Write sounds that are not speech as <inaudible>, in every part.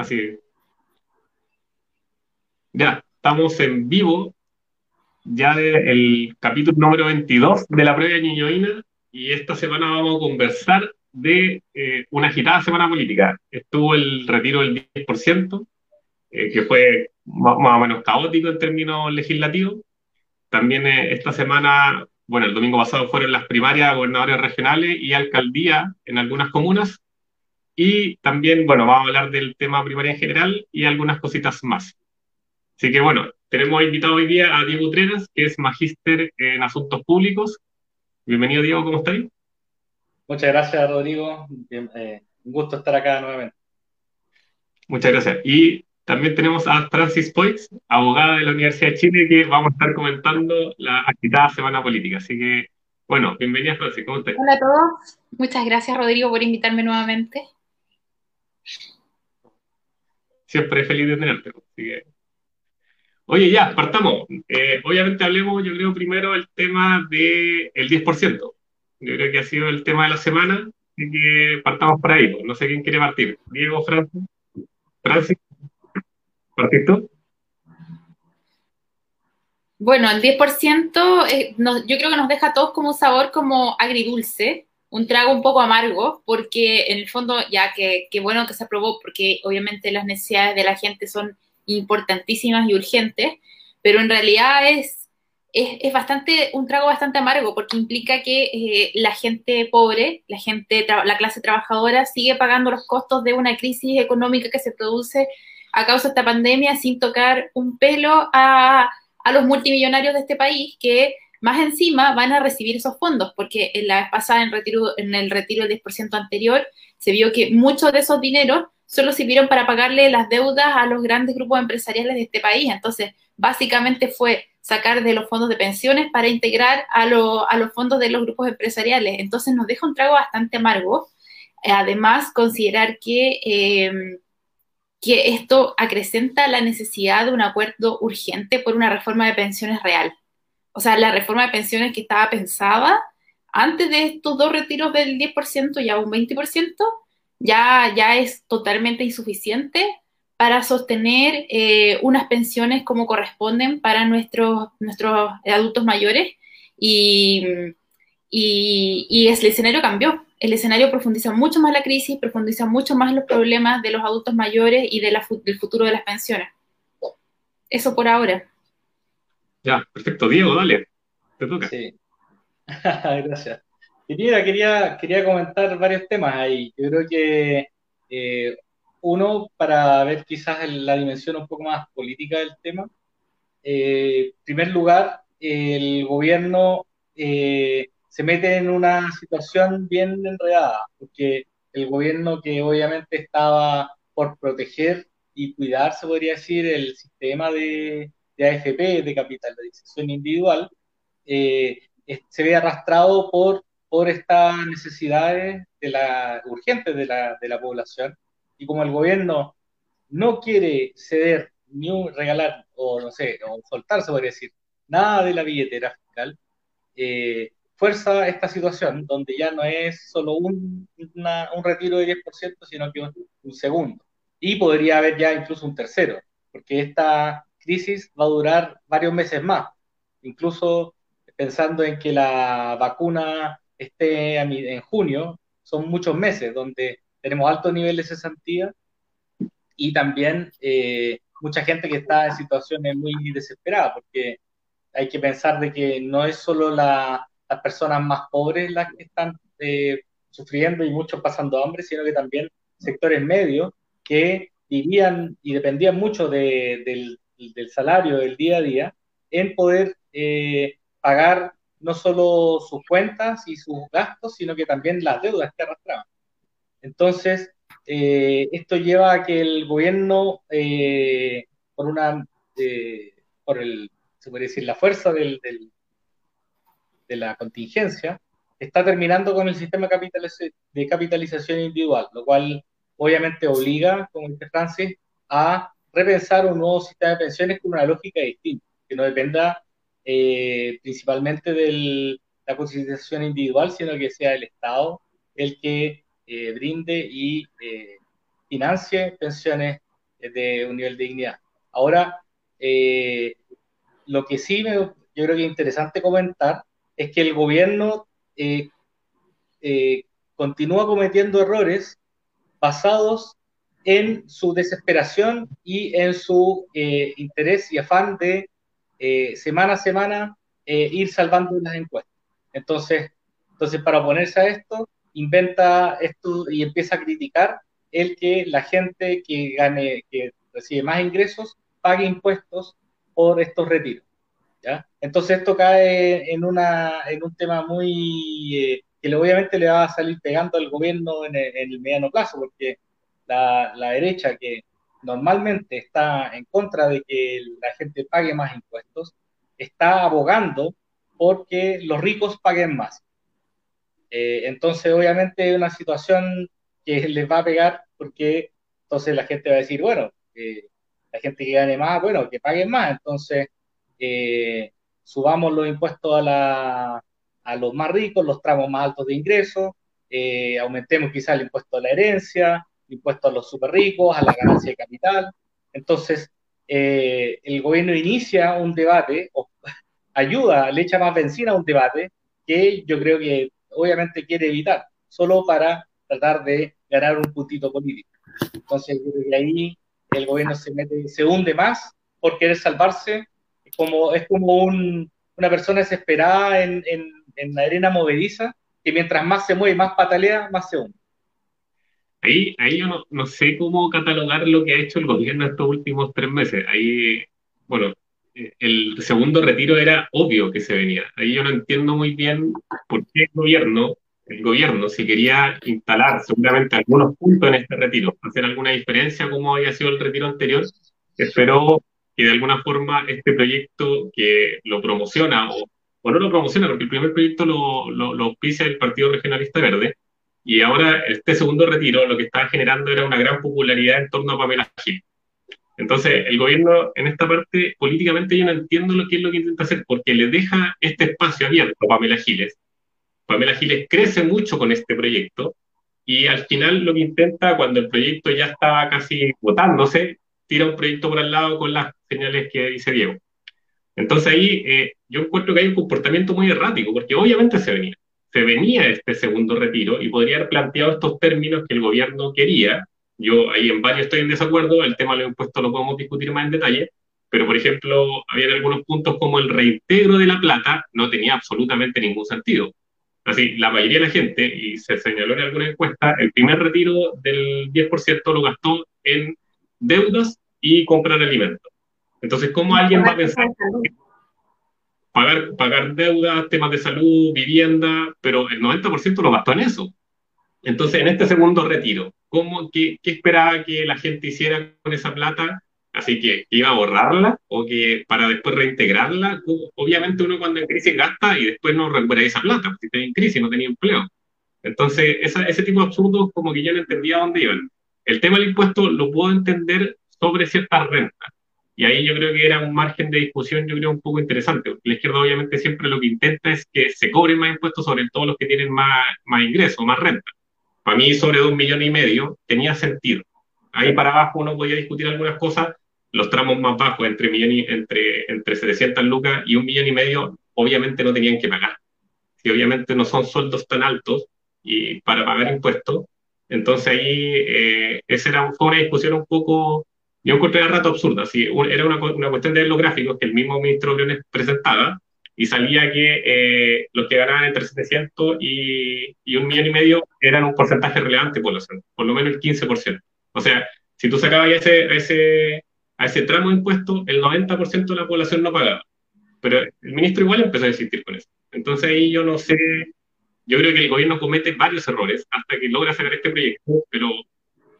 Así. Ya, estamos en vivo, ya del capítulo número 22 de la prueba de Ñuñoína, y esta semana vamos a conversar de eh, una agitada semana política. Estuvo el retiro del 10%, eh, que fue más, o menos caótico en términos legislativos. También eh, esta semana, bueno, el domingo pasado fueron las primarias gobernadores regionales y alcaldía en algunas comunas. Y también, bueno, vamos a hablar del tema primaria en general y algunas cositas más. Así que, bueno, tenemos invitado hoy día a Diego Trenas, que es magíster en asuntos públicos. Bienvenido, Diego, ¿cómo estáis? Muchas gracias, Rodrigo. Eh, un gusto estar acá nuevamente. Muchas gracias. Y también tenemos a Francis Poix, abogada de la Universidad de Chile, que vamos a estar comentando la agitada semana política. Así que, bueno, bienvenida, Francis. ¿Cómo estás? Hola a todos. Muchas gracias, Rodrigo, por invitarme nuevamente. Siempre feliz de tenerte. Oye, ya, partamos. Eh, obviamente hablemos, yo creo, primero el tema del 10%. Yo creo que ha sido el tema de la semana, así que partamos por ahí. No sé quién quiere partir. Diego, Francis. Francis, ¿partís tú? Bueno, el 10% eh, yo creo que nos deja a todos como un sabor como agridulce, un trago un poco amargo, porque en el fondo, ya que, bueno que se aprobó, porque obviamente las necesidades de la gente son importantísimas y urgentes, pero en realidad es es, bastante, un trago bastante amargo porque implica que eh, la gente pobre, la gente, la clase trabajadora sigue pagando los costos de una crisis económica que se produce a causa de esta pandemia sin tocar un pelo a, a los multimillonarios de este país que más encima van a recibir esos fondos, porque en la vez pasada, en, retiro, en el retiro del 10% anterior, se vio que muchos de esos dineros solo sirvieron para pagarle las deudas a los grandes grupos empresariales de este país. Entonces, básicamente fue sacar de los fondos de pensiones para integrar a, a los fondos de los grupos empresariales. Entonces nos deja un trago bastante amargo. Además, considerar que, em, que esto acrecenta la necesidad de un acuerdo urgente por una reforma de pensiones real. O sea, la reforma de pensiones que estaba pensada antes de estos dos retiros del 10% y a un 20%, ya, ya es totalmente insuficiente para sostener eh, unas pensiones como corresponden para nuestros, nuestros adultos mayores y, y, el escenario cambió. El escenario profundiza mucho más la crisis, profundiza mucho más los problemas de los adultos mayores y de la, del futuro de las pensiones. Eso por ahora. Ya, perfecto. Diego, dale. Te toca. Sí. <laughs> Gracias. Quería, quería, quería comentar varios temas ahí. Yo creo que eh, uno, para ver quizás la dimensión un poco más política del tema. Eh, en primer lugar, el gobierno eh, se mete en una situación bien enredada, porque el gobierno que obviamente estaba por proteger y cuidar, se podría decir, el sistema de, AFP, de capitalización individual, eh, se ve arrastrado por, por estas necesidades de la, urgentes de la, de la población y como el gobierno no quiere ceder ni un regalar, o no sé, o soltar, se podría decir, nada de la billetera fiscal, eh, fuerza esta situación donde ya no es solo un, un retiro de 10%, sino que un, segundo. Y podría haber ya incluso un tercero, porque esta crisis va a durar varios meses más. Incluso pensando en que la vacuna esté en junio, son muchos meses donde tenemos altos niveles de cesantía y también eh, mucha gente que está en situaciones muy desesperadas, porque hay que pensar de que no es solo las personas más pobres las que están eh, sufriendo y muchos pasando hambre, sino que también sectores medios que vivían y dependían mucho del, salario del día a día en poder eh, pagar no solo sus cuentas y sus gastos, sino que también las deudas que arrastraban. Entonces, eh, esto lleva a que el gobierno, eh, por una, por el, se puede decir, la fuerza del, de la contingencia, está terminando con el sistema de capitalización individual, lo cual obviamente obliga, como dice Francis, a repensar un nuevo sistema de pensiones con una lógica distinta, que no dependa principalmente de la cotización individual, sino que sea el Estado el que eh, brinde y eh, financie pensiones de un nivel de dignidad. Ahora, eh, lo que sí me, yo creo que es interesante comentar es que el gobierno eh, eh, continúa cometiendo errores basados en su desesperación y en su interés y afán de semana a semana ir salvando las encuestas. Entonces, entonces, para oponerse a esto, inventa esto y empieza a criticar el que la gente que gane, que recibe más ingresos, pague impuestos por estos retiros. ¿ya? Entonces esto cae en, una, en un tema muy eh, que obviamente le va a salir pegando al gobierno en el, mediano plazo, porque la, la, derecha que normalmente está en contra de que la gente pague más impuestos, está abogando porque los ricos paguen más. Eh, entonces, obviamente, es una situación que les va a pegar porque entonces la gente va a decir, bueno, eh, la gente que gane más, bueno, que paguen más. Entonces, eh, subamos los impuestos a, la, a los más ricos, los tramos más altos de ingresos, aumentemos quizás el impuesto a la herencia, impuesto a los super ricos, a la ganancia de capital. Entonces, el gobierno inicia un debate, o <laughs> ayuda, le echa más benzina a un debate que yo creo que obviamente quiere evitar, solo para tratar de ganar un puntito político. Entonces, que ahí el gobierno se mete, se hunde más por querer salvarse, como, es como una persona desesperada en, en, la arena movediza, que mientras más se mueve y más patalea, más se hunde. Ahí, ahí yo no, no, sé cómo catalogar lo que ha hecho el gobierno estos últimos tres meses. Ahí, bueno, el segundo retiro era obvio que se venía. Ahí yo no entiendo muy bien por qué el gobierno, el gobierno, si quería instalar seguramente algunos puntos en este retiro, hacer alguna diferencia como había sido el retiro anterior, esperó que de alguna forma este proyecto que lo promociona, o, no lo promociona, porque el primer proyecto lo, lo, lo auspicia el Partido Regionalista Verde, y ahora este segundo retiro lo que estaba generando era una gran popularidad en torno a Pamela Gil. Entonces, el gobierno en esta parte, políticamente yo no entiendo lo que es lo que intenta hacer, porque le deja este espacio abierto a Pamela Giles. Pamela Giles crece mucho con este proyecto y al final lo que intenta, cuando el proyecto ya estaba casi votándose, tira un proyecto por al lado con las señales que dice Diego. Entonces ahí eh, yo encuentro que hay un comportamiento muy errático, porque obviamente se venía. Se venía este segundo retiro y podría haber planteado estos términos que el gobierno quería, yo ahí en varios estoy en desacuerdo, el tema de los impuestos lo podemos discutir más en detalle, pero por ejemplo, había algunos puntos como el reintegro de la plata, no tenía absolutamente ningún sentido. Así, la mayoría de la gente, y se señaló en alguna encuesta, el primer retiro del 10% lo gastó en deudas y comprar alimentos. Entonces, ¿cómo alguien va a pensar pagar, pagar deudas, temas de salud, vivienda, pero el 90% lo gastó en eso? Entonces, en este segundo retiro, ¿cómo, qué, qué, esperaba que la gente hiciera con esa plata? Así que, ¿iba a borrarla o que para después reintegrarla? Obviamente uno cuando en crisis gasta y después no recupera esa plata, porque tenía en crisis, no tenía empleo. Entonces, ese tipo de absurdos como que yo no entendía dónde iban. El tema del impuesto lo puedo entender sobre ciertas rentas. Y ahí yo creo que era un margen de discusión, yo creo, un poco interesante. La izquierda obviamente siempre lo que intenta es que se cobren más impuestos sobre todos los que tienen más, más ingresos, más renta para mí sobre dos millones y medio tenía sentido. Ahí para abajo uno podía discutir algunas cosas, los tramos más bajos, entre, millón y, entre, entre 700 lucas y un millón y medio, obviamente no tenían que pagar. Si obviamente no son sueldos tan altos y para pagar impuestos, entonces ahí eh, esa era, fue una discusión un poco, yo encontré a rato absurda. Si era una, una, cuestión de los gráficos que el mismo ministro Briones presentaba, y salía que eh, los que ganaban entre 700 y, y, un millón y medio eran un porcentaje relevante de población, por lo menos el 15%. O sea, si tú sacabas ese, a ese, a ese tramo de impuestos, el 90% de la población no pagaba. Pero el ministro igual empezó a insistir con eso. Entonces ahí yo no sé, yo creo que el gobierno comete varios errores hasta que logra sacar este proyecto, pero,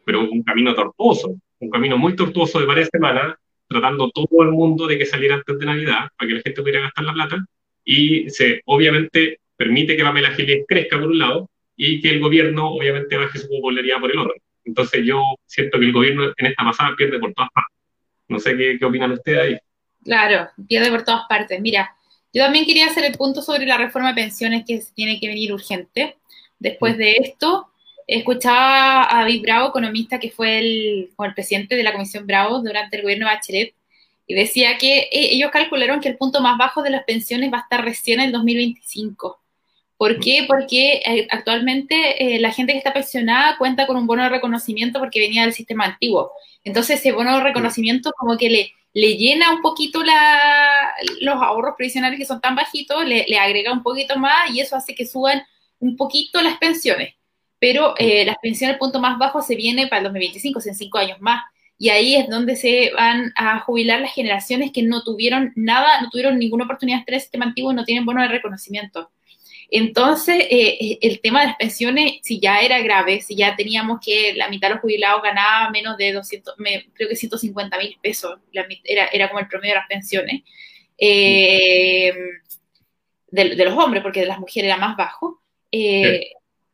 pero un camino tortuoso, un camino muy tortuoso de varias semanas, tratando todo el mundo de que saliera antes de Navidad para que la gente pudiera gastar la plata y se obviamente permite que Pamela Giles crezca por un lado y que el gobierno obviamente baje su popularidad por el otro. Entonces yo siento que el gobierno en esta pasada pierde por todas partes. No sé qué, qué opinan ustedes ahí. Claro, pierde por todas partes. Mira, yo también quería hacer el punto sobre la reforma de pensiones que tiene que venir urgente. Después de esto, escuchaba a David Bravo, economista que fue el, presidente de la Comisión Bravo durante el gobierno de Bachelet, y decía que eh, ellos calcularon que el punto más bajo de las pensiones va a estar recién en el 2025. ¿Por qué? Porque eh, actualmente eh, la gente que está pensionada cuenta con un bono de reconocimiento porque venía del sistema antiguo. Entonces ese bono de reconocimiento como que le, le llena un poquito la, los ahorros previsionales que son tan bajitos, le, le, agrega un poquito más y eso hace que suban un poquito las pensiones. Pero las pensiones, el punto más bajo, se viene para el 2025, en cinco años más. Y ahí es donde se van a jubilar las generaciones que no tuvieron nada, no tuvieron ninguna oportunidad en el sistema antiguo y no tienen bono de reconocimiento. Entonces, eh, eh, el tema de las pensiones, si ya era grave, si ya teníamos que la mitad de los jubilados ganaba menos de 200, creo que 150 mil pesos, era, era como el promedio de las pensiones, eh, de, los hombres, porque de las mujeres era más bajo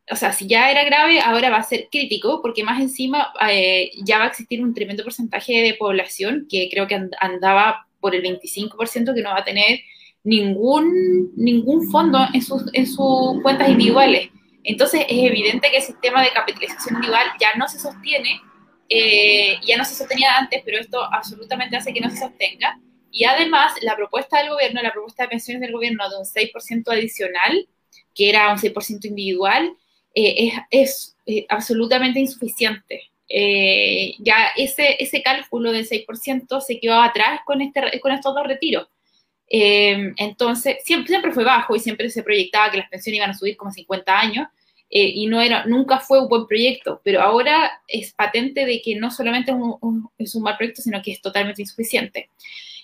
o sea, si ya era grave, ahora va a ser crítico, porque más encima eh, ya va a existir un tremendo porcentaje de población que creo que andaba por el 25% que no va a tener ningún, ningún fondo en sus, en sus cuentas individuales. Entonces es evidente que el sistema de capitalización individual ya no se sostiene, eh, ya no se sostenía antes, pero esto absolutamente hace que no se sostenga. Y además, la propuesta del gobierno, la propuesta de pensiones del gobierno de un 6% adicional, que era un 6% individual, eh, es, eh, absolutamente insuficiente. Eh, ya ese, ese cálculo del 6% se quedó atrás con, este, con estos dos retiros. entonces, siempre, siempre fue bajo y siempre se proyectaba que las pensiones iban a subir como 50 años y no era, nunca fue un buen proyecto, pero ahora es patente de que no solamente es un, es un mal proyecto, sino que es totalmente insuficiente.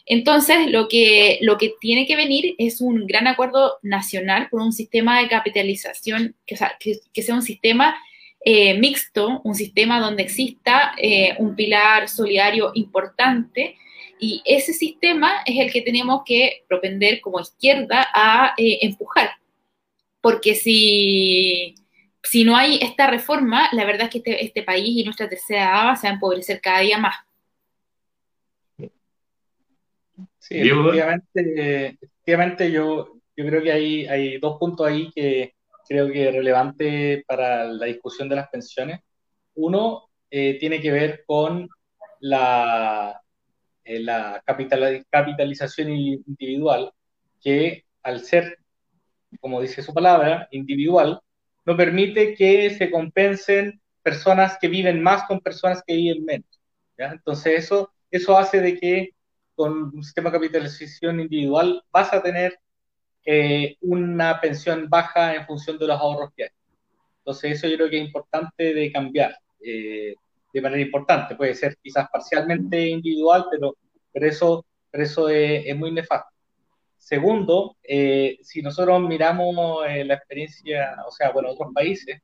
Entonces, lo que, lo que tiene que venir es un gran acuerdo nacional con un sistema de capitalización, que, sea, un sistema eh, mixto, un sistema donde exista eh, un pilar solidario importante. Y ese sistema es el que tenemos que propender como izquierda a eh, empujar. Porque si, si no hay esta reforma, la verdad es que este, este país y nuestra tercera edad se van a empobrecer cada día más. Sí, efectivamente, yo, yo creo que hay, hay dos puntos ahí que creo que es relevante para la discusión de las pensiones. Uno eh, tiene que ver con la, eh, la capitalización individual, que al ser, como dice su palabra, individual, no permite que se compensen personas que viven más con personas que viven menos. Entonces eso, eso hace de que con un sistema de capitalización individual vas a tener eh, una pensión baja en función de los ahorros que hay. Entonces eso yo creo que es importante de cambiar eh, de manera importante. Puede ser quizás parcialmente individual, pero, pero eso, pero eso es, muy nefasto. Segundo, eh, si nosotros miramos la experiencia, o sea, bueno, otros países,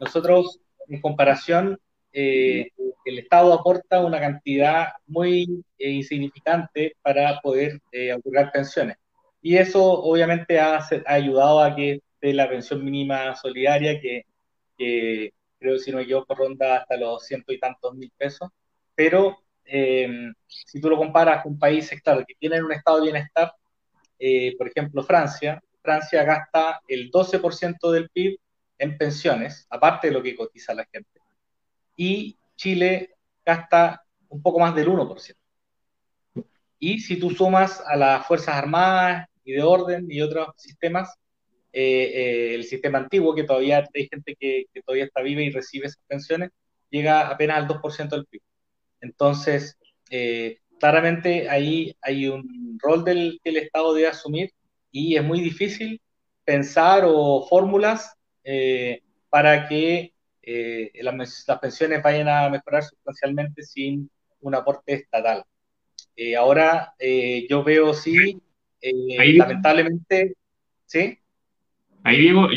nosotros en comparación eh, el Estado aporta una cantidad muy eh, insignificante para poder eh, otorgar pensiones. Y eso obviamente ha, ayudado a que la pensión mínima solidaria, que, creo si no me equivoco ronda hasta los ciento y tantos mil pesos, pero em, si tú lo comparas con países, claro, que tienen un estado de bienestar, por ejemplo Francia, Francia gasta el 12% del PIB en pensiones, aparte de lo que cotiza la gente y Chile gasta un poco más del 1%. Y si tú sumas a las Fuerzas Armadas y de orden y otros sistemas, eh, eh, el sistema antiguo, que todavía hay gente que, todavía está viva y recibe esas pensiones, llega apenas al 2% del PIB. Entonces, eh, claramente ahí hay un rol del, que el Estado debe asumir y es muy difícil pensar o fórmulas para que eh, las, pensiones vayan a mejorar sustancialmente sin un aporte estatal. Eh, ahora eh, yo veo sí, lamentablemente, ¿sí? Ahí digo,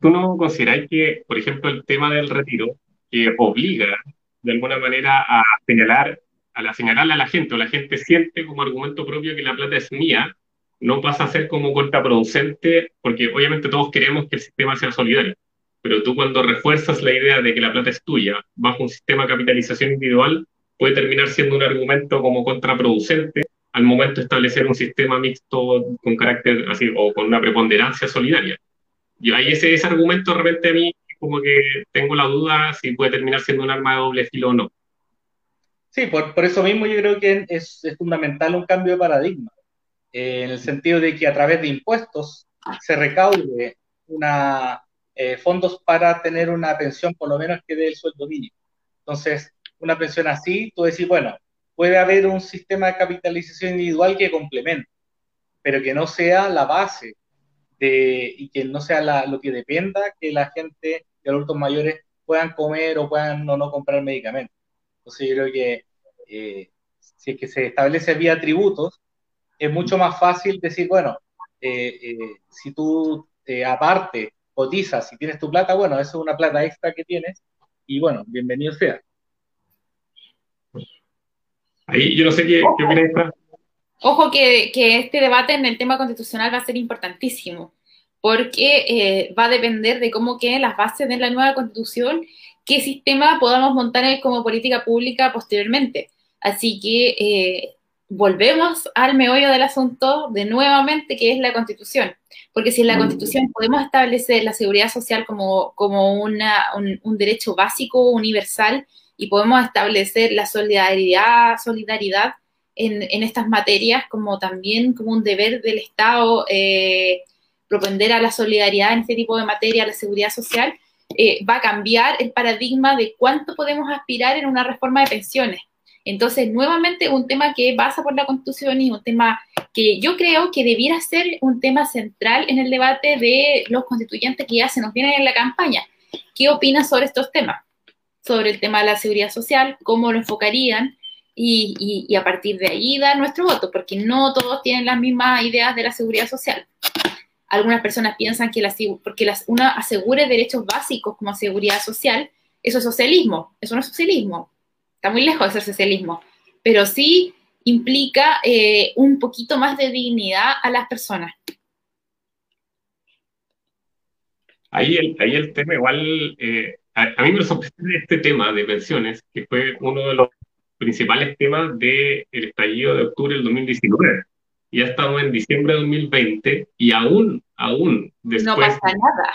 ¿tú no consideráis que, por ejemplo, el tema del retiro, que obliga de alguna manera a señalar, a la, señalarle a la gente, o la gente siente como argumento propio que la plata es mía, no pasa a ser como contraproducente, porque obviamente todos queremos que el sistema sea solidario pero tú cuando refuerzas la idea de que la plata es tuya bajo un sistema de capitalización individual, puede terminar siendo un argumento como contraproducente al momento de establecer un sistema mixto con carácter así o con una preponderancia solidaria. Y ahí ese, ese argumento de repente a mí como que tengo la duda si puede terminar siendo un arma de doble filo o no. Sí, por, por eso mismo yo creo que es, es fundamental un cambio de paradigma, eh, en el sentido de que a través de impuestos se recaude una, eh, fondos para tener una pensión por lo menos que dé el sueldo mínimo. Entonces, una pensión así, tú decís, bueno, puede haber un sistema de capitalización individual que complemente, pero que no sea la base de, y que no sea lo que dependa que la gente, los adultos mayores puedan comer o puedan o no comprar medicamentos. Entonces yo creo que eh, si es que se establece vía tributos, es mucho más fácil decir, bueno, eh, eh, si tú aparte cotizas, si tienes tu plata, bueno, eso es una plata extra que tienes y bueno, bienvenido sea. Ahí yo no sé qué, qué Ojo que, que, este debate en el tema constitucional va a ser importantísimo, porque va a depender de cómo queden las bases de la nueva constitución qué sistema podamos montar como política pública posteriormente. Así que eh, volvemos al meollo del asunto de nuevamente, que es la constitución. Porque si en la constitución podemos establecer la seguridad social como, como una, un, derecho básico, universal, y podemos establecer la solidaridad, solidaridad en, en estas materias como también como un deber del Estado eh, propender a la solidaridad en este tipo de materia, la seguridad social, eh, va a cambiar el paradigma de cuánto podemos aspirar en una reforma de pensiones. Entonces, nuevamente, un tema que pasa por la Constitución y un tema que yo creo que debiera ser un tema central en el debate de los constituyentes que ya se nos vienen en la campaña. ¿Qué opinan sobre estos temas? Sobre el tema de la seguridad social, cómo lo enfocarían y, a partir de ahí dar nuestro voto, porque no todos tienen las mismas ideas de la seguridad social algunas personas piensan que porque las, una asegure derechos básicos como seguridad social, eso es socialismo. Eso no es socialismo. Está muy lejos de ser socialismo. Pero sí implica eh, un poquito más de dignidad a las personas. Ahí el, ahí el tema igual, eh, a, mí me sorprende este tema de pensiones, que fue uno de los principales temas del estallido de octubre del 2019 ya estamos en diciembre de 2020 y aún, aún después no pasa nada.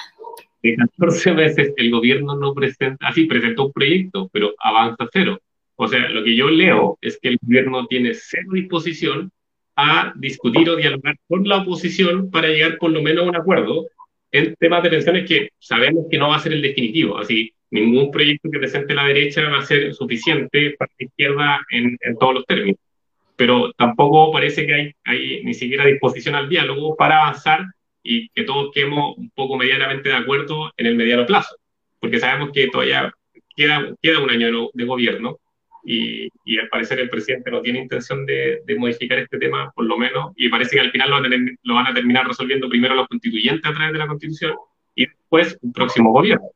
de 14 meses el gobierno no presenta, así presentó un proyecto, pero avanza cero. O sea, lo que yo leo es que el gobierno tiene cero disposición a discutir o dialogar con la oposición para llegar por lo menos a un acuerdo en temas de pensiones que sabemos que no va a ser el definitivo. Así, ningún proyecto que presente la derecha va a ser suficiente para la izquierda en, en todos los términos pero tampoco parece que hay, hay ni siquiera disposición al diálogo para avanzar y que todos quedemos un poco medianamente de acuerdo en el mediano plazo, porque sabemos que todavía queda, queda un año de gobierno y, y, al parecer el presidente no tiene intención de, de, modificar este tema, por lo menos, y parece que al final lo van, a, lo van a terminar resolviendo primero los constituyentes a través de la constitución y después un próximo gobierno.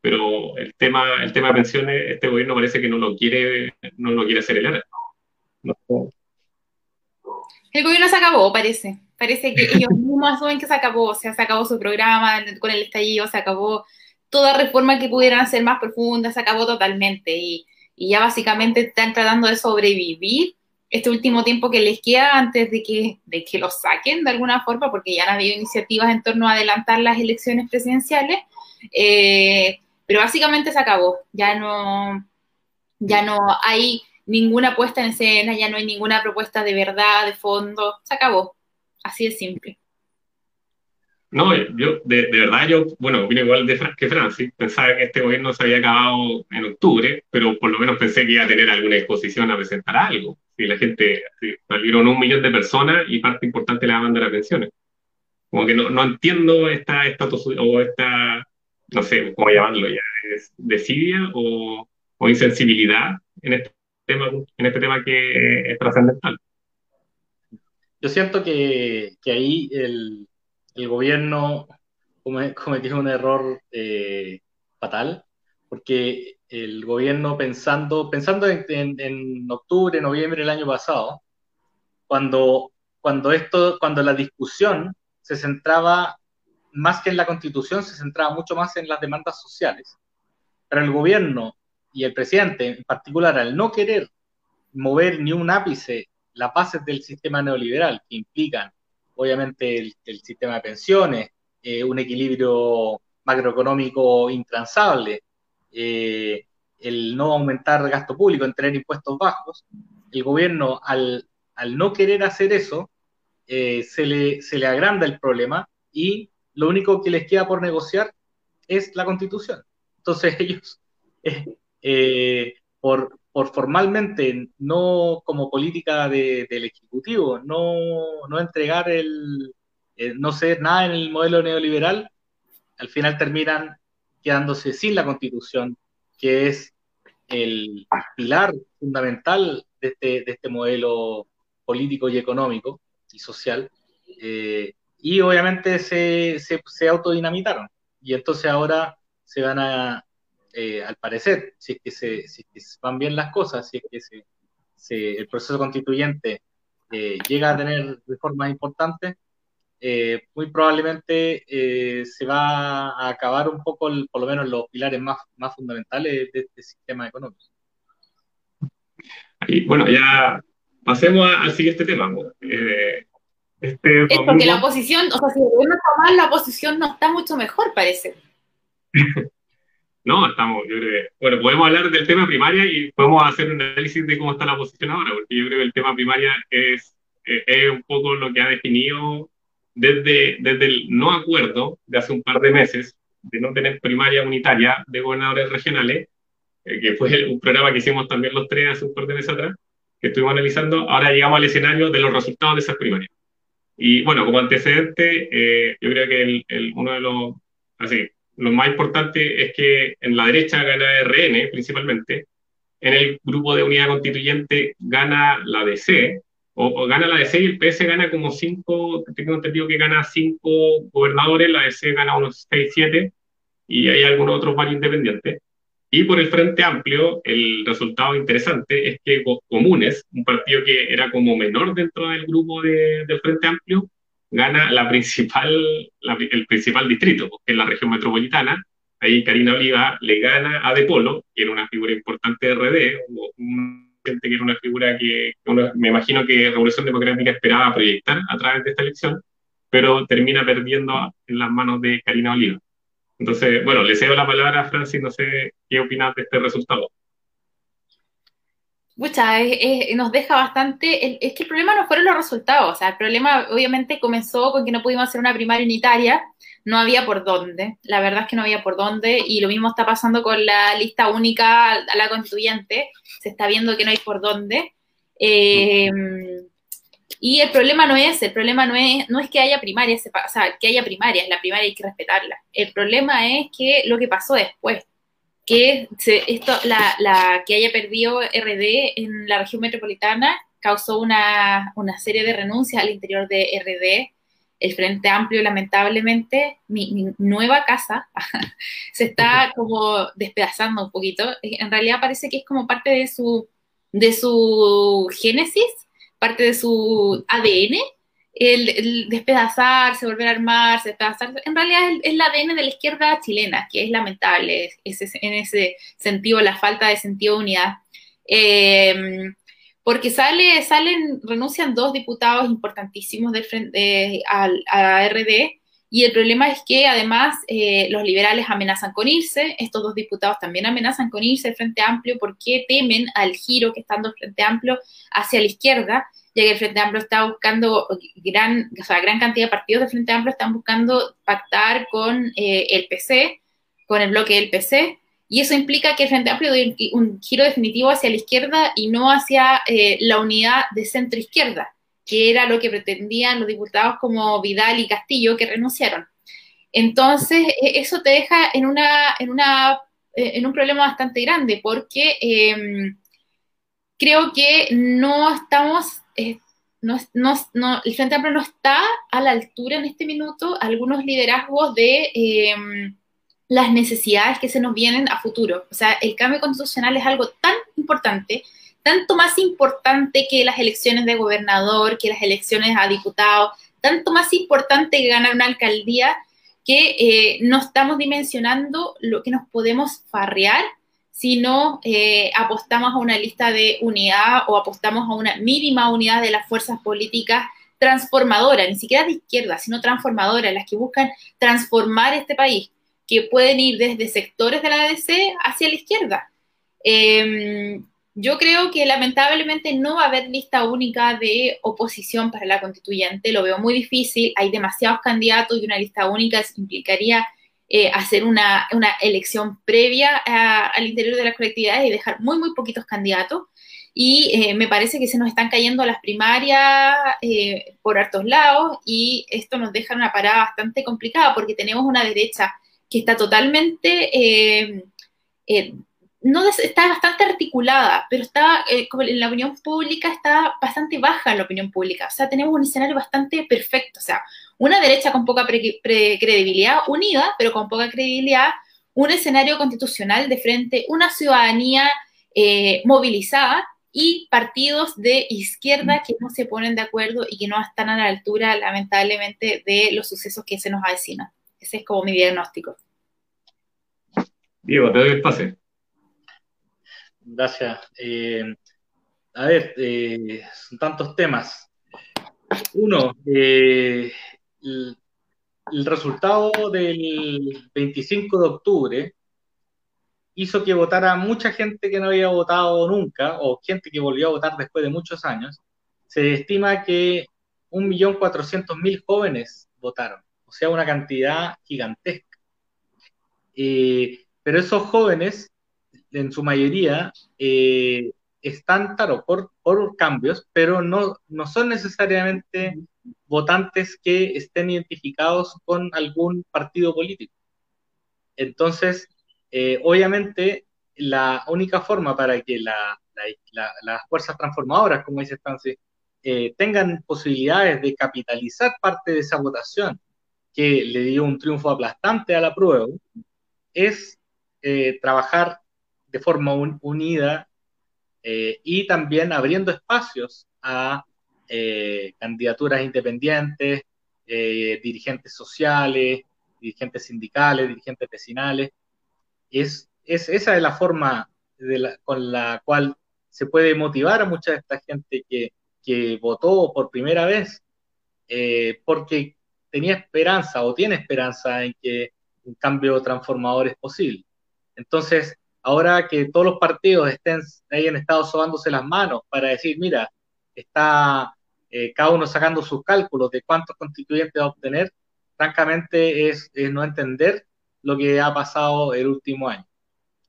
Pero el tema, el tema de pensiones, este gobierno parece que no lo quiere, no lo quiere acelerar. El gobierno se acabó, parece. Parece que ellos mismos <laughs> asumen que se acabó. O sea, se acabó su programa con el estallido, se acabó toda reforma que pudieran ser más profunda, se acabó totalmente. Y, y ya básicamente están tratando de sobrevivir este último tiempo que les queda antes de que, de que lo saquen de alguna forma, porque ya han habido iniciativas en torno a adelantar las elecciones presidenciales. Eh, pero básicamente se acabó. Ya no, ya no hay ninguna puesta en escena, ya no hay ninguna propuesta de verdad, de fondo, se acabó. Así de simple. No, yo, de, verdad, yo, bueno, vine igual de que Francis, pensaba que este gobierno se había acabado en octubre, pero por lo menos pensé que iba a tener alguna exposición a presentar algo. Si la gente, salieron un millón de personas y parte importante le van a dar pensiones. Como que no, no entiendo esta, esta, o esta, no sé cómo llamarlo ya, es desidia o, o insensibilidad en este en este tema que es trascendental. Yo siento que, que ahí el, el, gobierno <laughs> cometió un error eh, fatal, porque el gobierno pensando, pensando en, en, octubre, noviembre del año pasado, cuando, cuando, esto, cuando la discusión se centraba más que en la constitución, se centraba mucho más en las demandas sociales. Pero el gobierno y el presidente en particular, al no querer mover ni un ápice las bases del sistema neoliberal, que implican obviamente el, sistema de pensiones, eh, un equilibrio macroeconómico intransable, eh, el no aumentar gasto público, en tener impuestos bajos, el gobierno al, no querer hacer eso, eh, se, le, se le agranda el problema y lo único que les queda por negociar es la constitución. Entonces <laughs> ellos, por, por, formalmente, no como política del Ejecutivo, no, no entregar el, no ser nada en el modelo neoliberal, al final terminan quedándose sin la constitución, que es el pilar fundamental de este, de este modelo político y económico y social. Eh, y obviamente se, se, se, autodinamitaron. Y entonces ahora se van a, eh, al parecer, si es, que se, si es que van bien las cosas, si es que se, el proceso constituyente eh, llega a tener reformas importantes, eh, muy probablemente eh, se va a acabar un poco, por lo menos, los pilares más, más fundamentales de este sistema económico. Y bueno, ya pasemos al siguiente tema. Eh, este es porque la oposición, o sea, si el gobierno está mal, la oposición no está mucho mejor, parece. <laughs> no, estamos, yo creo bueno, podemos hablar del tema primaria y podemos hacer un análisis de cómo está la oposición ahora, porque yo creo que el tema primaria es, es un poco lo que ha definido desde, desde el no acuerdo de hace un par de meses de no tener primaria unitaria de gobernadores regionales, eh, que fue un programa que hicimos también los tres hace un par de meses atrás, que estuvimos analizando, ahora llegamos al escenario de los resultados de esas primarias. Y bueno, como antecedente, eh, yo creo que el, uno de los, así, lo más importante es que en la derecha gana RN principalmente, en el grupo de unidad constituyente gana la DC, o, gana la DC y el PS gana como cinco, tengo entendido que gana cinco gobernadores, la DC gana unos seis, siete, y hay algunos otros varios independientes. Y por el Frente Amplio, el resultado interesante es que Comunes, un partido que era como menor dentro del grupo de, del Frente Amplio, gana la principal, el principal distrito, que es la región metropolitana. Ahí Karina Oliva le gana a De Polo, que era una figura importante de RD, gente que era una figura que me imagino que Revolución Democrática esperaba proyectar a través de esta elección, pero termina perdiendo en las manos de Karina Oliva. Entonces, bueno, le cedo la palabra a Francis, no sé qué opinas de este resultado. Mucha, nos deja bastante, es que el problema no fueron los resultados, o sea, el problema obviamente comenzó con que no pudimos hacer una primaria unitaria, no había por dónde, la verdad es que no había por dónde, y lo mismo está pasando con la lista única a la constituyente, se está viendo que no hay por dónde. Eh, y el problema no es, el problema no es, no es que haya primarias, o sea, que haya primarias, la primaria hay que respetarla. El problema es que lo que pasó después, que esto, la, la, que haya perdido RD en la región metropolitana causó una, una serie de renuncias al interior de RD, el Frente Amplio, lamentablemente, mi, nueva casa <laughs> se está como despedazando un poquito. En realidad parece que es como parte de su, de su génesis, parte de su ADN, el, despedazarse, volver a armarse, despedazarse. En realidad es, el ADN de la izquierda chilena, que es lamentable en ese sentido, la falta de sentido de unidad. Eh, porque sale, salen, renuncian dos diputados importantísimos del frente, a, a, RD, y el problema es que además eh, los liberales amenazan con irse, estos dos diputados también amenazan con irse del Frente Amplio porque temen al giro que está dando el Frente Amplio hacia la izquierda, ya que el Frente Amplio está buscando, gran, o sea, gran cantidad de partidos del Frente Amplio están buscando pactar con eh, el PC, con el bloque del PC, y eso implica que el Frente Amplio dé un giro definitivo hacia la izquierda y no hacia eh, la unidad de centro-izquierda, que era lo que pretendían los diputados como Vidal y Castillo que renunciaron. Entonces, e, eso te deja en, una, en, una, eh, en un problema bastante grande, porque em, creo que no estamos, eh, no, no, el Frente Amplio no está a la altura en este minuto, algunos liderazgos de em, las necesidades que se nos vienen a futuro. O sea, el cambio constitucional es algo tan importante, tanto más importante que las elecciones de gobernador, que las elecciones a diputado, tanto más importante que ganar una alcaldía, que eh, no estamos dimensionando lo que nos podemos farrear si no eh, apostamos a una lista de unidad o apostamos a una mínima unidad de las fuerzas políticas transformadoras, ni siquiera de izquierda, sino transformadoras, las que buscan transformar este país que pueden ir desde sectores de la ADC hacia la izquierda. Em, yo creo que lamentablemente no va a haber lista única de oposición para la constituyente, lo veo muy difícil, hay demasiados candidatos y una lista única implicaría eh, hacer una, elección previa al interior de las colectividades y dejar muy, muy poquitos candidatos. Y eh, me parece que se nos están cayendo las primarias eh, por hartos lados y esto nos deja una parada bastante complicada porque tenemos una derecha que está totalmente no está bastante articulada, pero está, eh, en la opinión pública está bastante baja en la opinión pública. O sea, tenemos un escenario bastante perfecto. O sea, una derecha con poca credibilidad, unida, pero con poca credibilidad, un escenario constitucional de frente, una ciudadanía eh, movilizada y partidos de izquierda que no se ponen de acuerdo y que no están a la altura, lamentablemente, de los sucesos que se nos avecinan. Ese es como mi diagnóstico. Diego, te doy el. Gracias. Eh, a ver, eh, son tantos temas. Uno, eh, el, resultado del 25 de octubre hizo que votara mucha gente que no había votado nunca, o gente que volvió a votar después de muchos años. Se estima que 1.400.000 jóvenes votaron, o sea, una cantidad gigantesca. pero esos jóvenes en su mayoría eh, están, claro, por, cambios, pero no, no son necesariamente votantes que estén identificados con algún partido político. Entonces, eh, obviamente, la única forma para que la, las fuerzas transformadoras, como dice Stancy, eh, tengan posibilidades de capitalizar parte de esa votación que le dio un triunfo aplastante a la prueba, es trabajar de forma unida eh, y también abriendo espacios a eh, candidaturas independientes, eh, dirigentes sociales, dirigentes sindicales, dirigentes vecinales. Es, es, esa es la forma con la cual se puede motivar a mucha de esta gente que, que votó por primera vez porque tenía esperanza o tiene esperanza en que un cambio transformador es posible. Entonces, ahora que todos los partidos estén, hayan estado sobándose las manos para decir, mira, está eh, cada uno sacando sus cálculos de cuántos constituyentes va a obtener, francamente es, no entender lo que ha pasado el último año.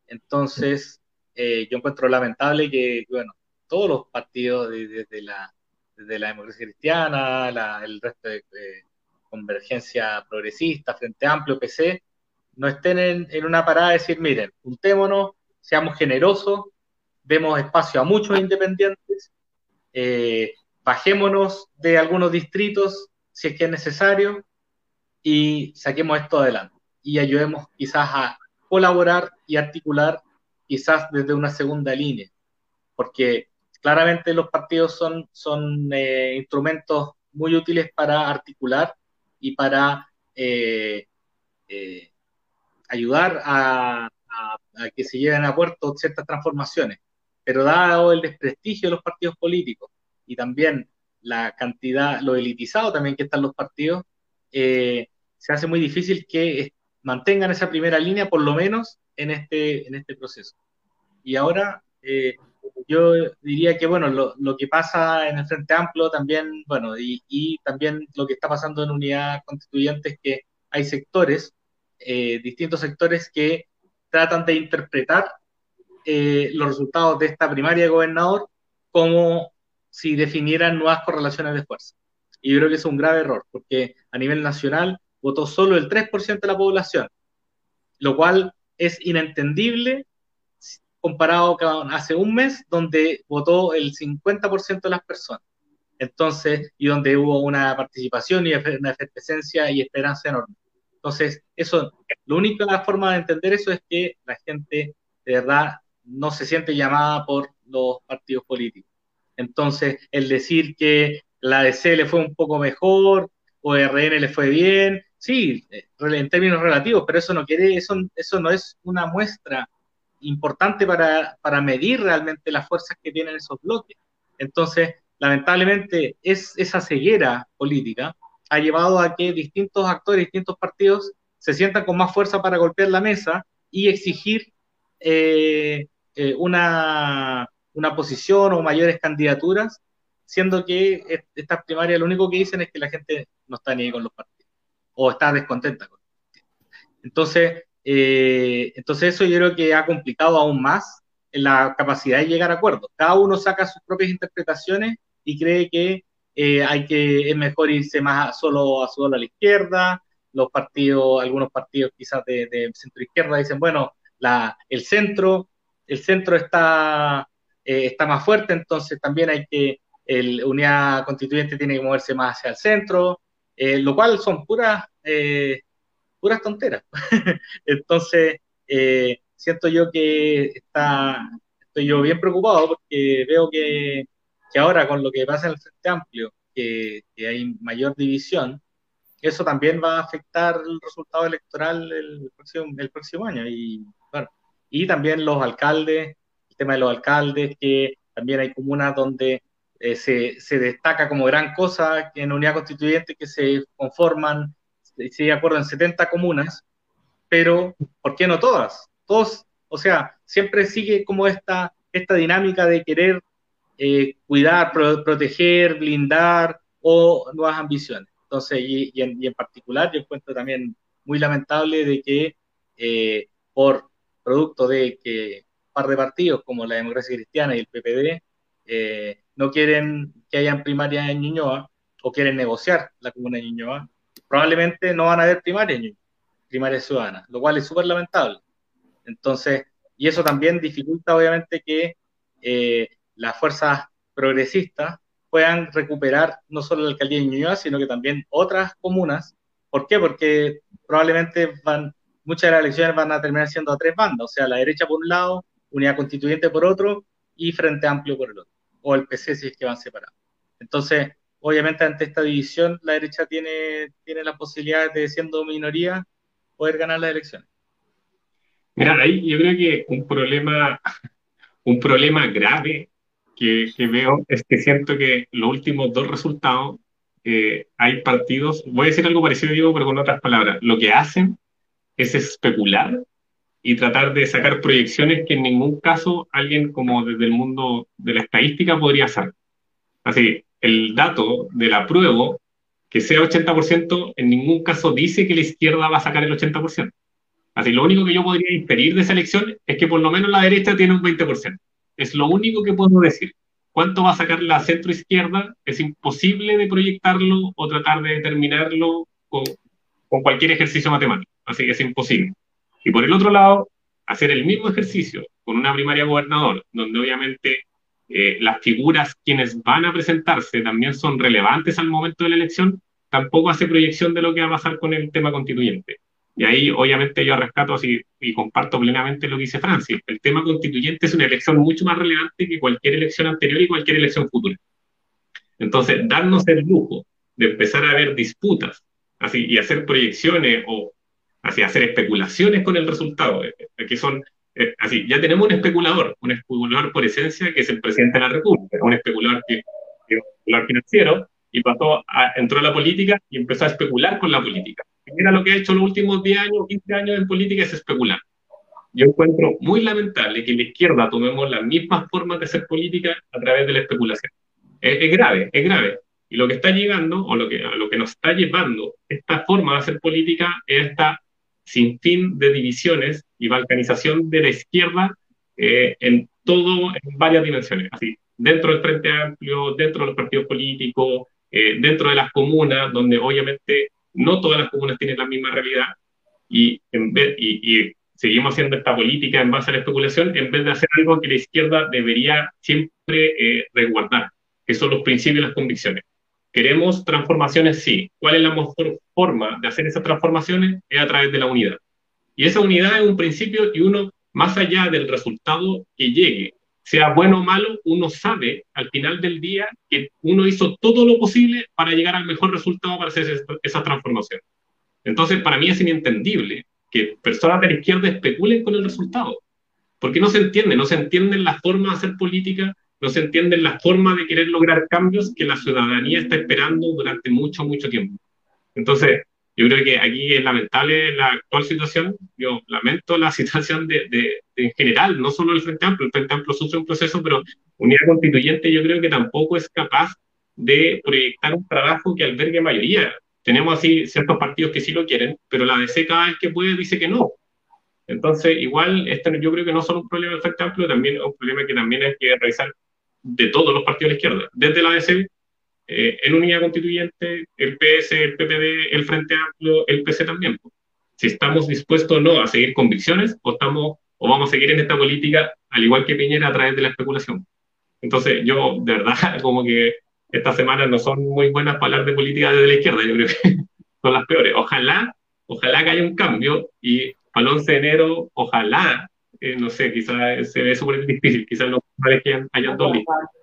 Entonces, eh, yo encuentro lamentable que, bueno, todos los partidos desde la, la democracia cristiana, el resto de convergencia progresista, Frente Amplio, PC, no estén en, una parada de decir, miren, juntémonos, seamos generosos, demos espacio a muchos independientes, eh, bajémonos de algunos distritos si es que es necesario y saquemos esto adelante. Y ayudemos quizás a colaborar y articular quizás desde una segunda línea, porque claramente los partidos son, son eh, instrumentos muy útiles para articular y para eh, ayudar a, que se lleven a puerto ciertas transformaciones. Pero dado el desprestigio de los partidos políticos y también la cantidad, lo elitizado también que están los partidos, eh, se hace muy difícil que mantengan esa primera línea, por lo menos en este, en este proceso. Y ahora, eh, yo diría que, bueno, lo, lo, que pasa en el Frente Amplio también, bueno, y, y, también lo que está pasando en Unidad Constituyente es que hay sectores eh, distintos sectores que tratan de interpretar eh, los resultados de esta primaria de gobernador como si definieran nuevas correlaciones de fuerza. Y yo creo que es un grave error, porque a nivel nacional votó solo el 3% de la población, lo cual es inentendible comparado con hace un mes, donde votó el 50% de las personas. Entonces, y donde hubo una participación y una efervescencia y esperanza enorme. Entonces, eso, la única forma de entender eso es que la gente de verdad no se siente llamada por los partidos políticos. Entonces, el decir que la DC le fue un poco mejor o RN le fue bien, sí, en términos relativos, pero eso no quiere, eso, eso no es una muestra importante para, para medir realmente las fuerzas que tienen esos bloques. Entonces, lamentablemente, es esa ceguera política ha llevado a que distintos actores, distintos partidos se sientan con más fuerza para golpear la mesa y exigir eh, eh, una, una posición o mayores candidaturas, siendo que estas primarias lo único que dicen es que la gente no está ni con los partidos o está descontenta con los partidos. Entonces, eh, entonces eso yo creo que ha complicado aún más la capacidad de llegar a acuerdos. Cada uno saca sus propias interpretaciones y cree que eh, hay que es mejor irse más solo a solo a la izquierda. Los partidos, algunos partidos quizás de, de centro izquierda dicen, bueno, la, el centro, el centro está, eh, está más fuerte, entonces también hay que, el unidad constituyente tiene que moverse más hacia el centro, eh, lo cual son puras, puras tonteras. <laughs> entonces, siento yo que está, estoy yo bien preocupado porque veo que, que ahora con lo que pasa en el Frente Amplio, que, hay mayor división, eso también va a afectar el resultado electoral el próximo, el próximo año. Y, bueno, y también los alcaldes, el tema de los alcaldes, que también hay comunas donde eh, se, se, destaca como gran cosa en unidad constituyente que se conforman, se de acuerdo en 70 comunas, pero ¿por qué no todas? Todos, o sea, siempre sigue como esta, esta dinámica de querer eh, cuidar, proteger, blindar o nuevas ambiciones. Entonces, y, en, particular, yo encuentro también muy lamentable de que eh, por producto de que un par de partidos como la democracia cristiana y el PPD eh, no quieren que hayan primarias en Ñuñoa o quieren negociar la comuna de Ñuñoa, probablemente no van a haber primarias en Ñuñoa, primarias ciudadanas, lo cual es súper lamentable. Entonces, y eso también dificulta obviamente que eh, las fuerzas progresistas puedan recuperar no solo la alcaldía de Ñuñoa, sino que también otras comunas. ¿Por qué? Porque probablemente van, muchas de las elecciones van a terminar siendo a tres bandas, o sea, la derecha por un lado, Unidad Constituyente por otro y Frente Amplio por el otro, o el PC si es que van separados. Entonces, obviamente ante esta división, la derecha tiene, tiene la posibilidad de, siendo minoría, poder ganar las elecciones. Mira, ahí yo creo que un problema, <laughs> un problema grave que, veo es que siento que los últimos dos resultados eh, hay partidos, voy a decir algo parecido, digo, pero con otras palabras, lo que hacen es especular y tratar de sacar proyecciones que en ningún caso alguien como desde el mundo de la estadística podría hacer. Así, el dato de la prueba, que sea 80%, en ningún caso dice que la izquierda va a sacar el 80%. Así, lo único que yo podría inferir de esa elección es que por lo menos la derecha tiene un 20%. Es lo único que puedo decir. ¿Cuánto va a sacar la centro-izquierda? Es imposible de proyectarlo o tratar de determinarlo con, con cualquier ejercicio matemático. Así que es imposible. Y por el otro lado, hacer el mismo ejercicio con una primaria gobernador, donde obviamente eh, las figuras quienes van a presentarse también son relevantes al momento de la elección, tampoco hace proyección de lo que va a pasar con el tema constituyente. Y ahí, obviamente, yo rescato así y comparto plenamente lo que dice Francis. El tema constituyente es una elección mucho más relevante que cualquier elección anterior y cualquier elección futura. Entonces, darnos el lujo de empezar a ver disputas así, y hacer proyecciones o así, hacer especulaciones con el resultado, eh, eh, que son eh, así, ya tenemos un especulador, un especulador por esencia que es el presidente de la República, un especulador que, que un especulador financiero y pasó a, entró a la política y empezó a especular con la política. Mira lo que ha hecho los últimos 10 años, 15 años en política es especular. Yo encuentro muy lamentable que la izquierda tomemos las mismas formas de hacer política a través de la especulación. Es, grave, es grave. Y lo que está llegando, o lo que, lo que nos está llevando esta forma de hacer política es esta sin fin de divisiones y balcanización de la izquierda eh, en todo, en varias dimensiones. Así, dentro del Frente Amplio, dentro de los partidos políticos, eh, dentro de las comunas, donde obviamente no todas las comunas tienen la misma realidad, y, seguimos haciendo esta política en base a la especulación, en vez de hacer algo que la izquierda debería siempre eh, resguardar, que son los principios y las convicciones. ¿Queremos transformaciones? Sí. ¿Cuál es la mejor forma de hacer esas transformaciones? Es a través de la unidad. Y esa unidad es un principio y uno, más allá del resultado que llegue, sea bueno o malo, uno sabe al final del día que uno hizo todo lo posible para llegar al mejor resultado para hacer esa transformación. Entonces, para mí es inentendible que personas de la izquierda especulen con el resultado, porque no se entiende, no se entienden las formas de hacer política, no se entienden las formas de querer lograr cambios que la ciudadanía está esperando durante mucho, mucho tiempo. Entonces, Yo creo que aquí es lamentable la actual situación. Yo lamento la <laughs> situación de, de, en general, no solo el Frente Amplio. El Frente Amplio sufre un proceso, pero Unidad Constituyente yo creo que tampoco es capaz de proyectar un trabajo que albergue mayoría. Tenemos así ciertos partidos que sí lo quieren, pero la DC cada vez que puede dice que no. Entonces, igual, este, yo creo que no solo un problema del Frente Amplio, también es un problema que también hay que revisar de todos los partidos de la izquierda, desde la DC, eh, en unidad constituyente, el PS, el PPD, el Frente Amplio, el PC también. Si estamos dispuestos o no a seguir convicciones o, estamos, o vamos a seguir en esta política, al igual que Piñera, a través de la especulación. Entonces, yo, de verdad, <laughs> como que estas semanas no son muy buenas para hablar de política desde la izquierda, yo creo que <laughs> son las peores. Ojalá, ojalá que haya un cambio y para el 11 de enero, ojalá, eh, no sé, quizás se ve súper difícil, quizás no vale que hayan dos listas.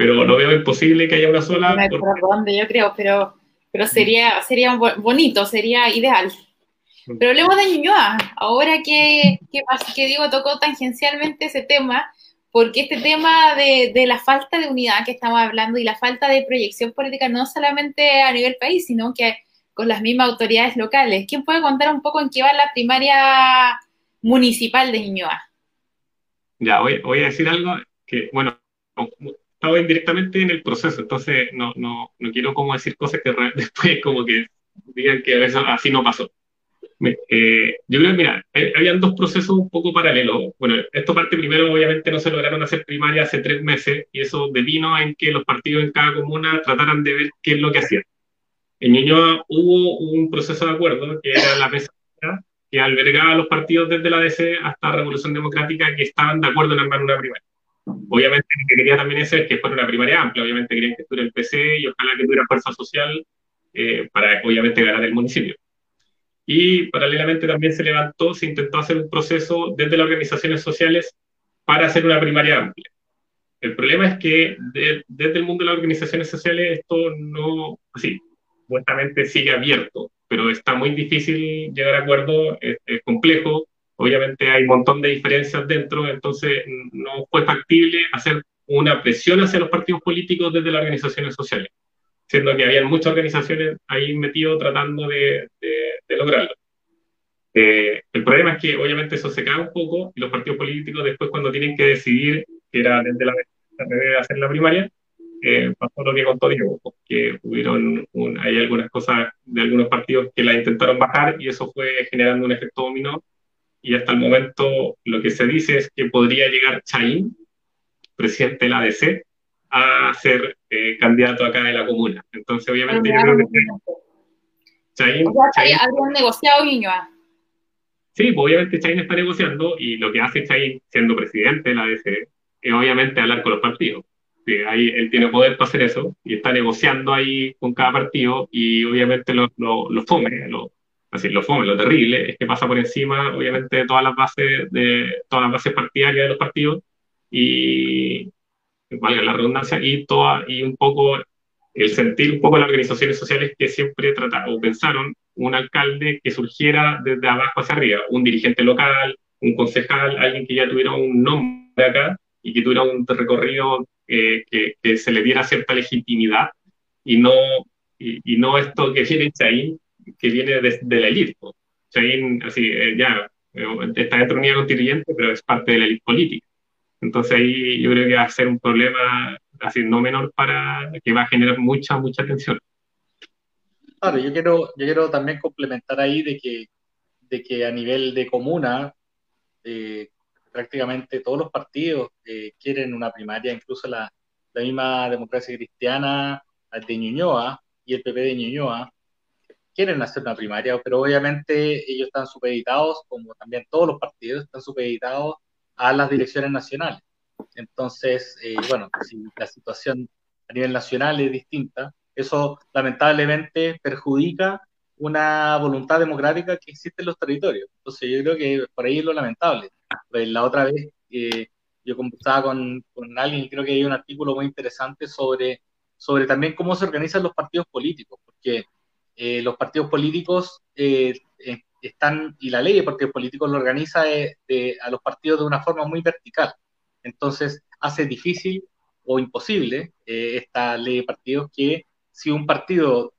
Pero lo veo imposible que haya una sola. No por dónde, yo creo, pero, pero sería, sería bonito, sería ideal. Mm. Pero hablemos de Ñuñoa. Ahora que, que, que digo, tocó tangencialmente ese tema, porque este tema de, de, la falta de unidad que estamos hablando y la falta de proyección política no solamente a nivel país, sino que con las mismas autoridades locales. ¿Quién puede contar un poco en qué va la primaria municipal de Ñuñoa? Ya, voy, voy, a decir algo que, bueno, estaba indirectamente en el proceso, entonces no, no, no quiero como decir cosas que <laughs> después como que digan que eso así no pasó. Eh, yo creo que, mira, habían dos procesos un poco paralelos. Bueno, esto parte primero, obviamente no se lograron hacer primaria hace tres meses y eso devino en que los partidos en cada comuna trataran de ver qué es lo que hacían. En Ñuñoa hubo un proceso de acuerdo que era la mesa que albergaba a los partidos desde la DC hasta Revolución Democrática que estaban de acuerdo en armar una primaria. Obviamente lo que quería también es que fuera una primaria amplia, obviamente querían que estuviera el PC y ojalá que tuviera fuerza social eh, para obviamente ganar el municipio. Y paralelamente también se levantó, se intentó hacer un proceso desde las organizaciones sociales para hacer una primaria amplia. El problema es que desde el mundo de las organizaciones sociales esto no, así, supuestamente sigue abierto, pero está muy difícil llegar a acuerdo, es, complejo, obviamente hay un montón de diferencias dentro, entonces no fue factible hacer una presión hacia los partidos políticos desde las organizaciones sociales, siendo que habían muchas organizaciones ahí metidas tratando de, lograrlo. Eh, el problema es que obviamente eso se cae un poco y los partidos políticos después cuando tienen que decidir, que era desde la de hacer la primaria, eh, pasó lo que contó Diego, que hubieron hay algunas cosas de algunos partidos que la intentaron bajar y eso fue generando un efecto dominó. Y hasta el momento lo que se dice es que podría llegar Chaín, presidente de la ADC, a ser eh, candidato acá de la comuna. Entonces, obviamente, yo creo que Chaín. ¿Habrían negociado Guiñoa? Sí, pues obviamente Chaín está negociando y lo que hace Chaín siendo presidente de la ADC es obviamente hablar con los partidos ahí él tiene poder para hacer eso y está negociando ahí con cada partido y obviamente lo, lo, fome, lo, así, lo fome, lo terrible es que pasa por encima obviamente de todas las bases de todas las bases partidarias de los partidos y valga la redundancia y toda y un poco el sentir un poco las organizaciones sociales que siempre trataron o pensaron un alcalde que surgiera desde abajo hacia arriba, un dirigente local, un concejal, alguien que ya tuviera un nombre acá y que tuviera un recorrido que, se le diera cierta legitimidad y no, y, no esto que viene Chaín, que viene de, la élite. Chaín, así, eh, ya, eh, está dentro de unidad constituyente, pero es parte de la élite política. Entonces ahí yo creo que va a ser un problema así no menor para que va a generar mucha, mucha tensión. Claro, yo quiero, yo quiero también complementar ahí de que, de que a nivel de comuna, eh, prácticamente todos los partidos eh, quieren una primaria, incluso la, la, misma democracia cristiana de Ñuñoa y el PP de Ñuñoa quieren hacer una primaria, pero obviamente ellos están supeditados, como también todos los partidos, están supeditados a las direcciones nacionales. Entonces, eh, bueno, si la situación a nivel nacional es distinta, eso lamentablemente perjudica una voluntad democrática que existe en los territorios. Entonces, yo creo que por ahí es lo lamentable. Pues la otra vez eh, yo conversaba con, con, alguien creo que hay un artículo muy interesante sobre, sobre también cómo se organizan los partidos políticos, porque eh, los partidos políticos eh, están, y la ley de partidos políticos lo organiza a los partidos de una forma muy vertical. Entonces hace difícil o imposible esta ley de partidos que si un partido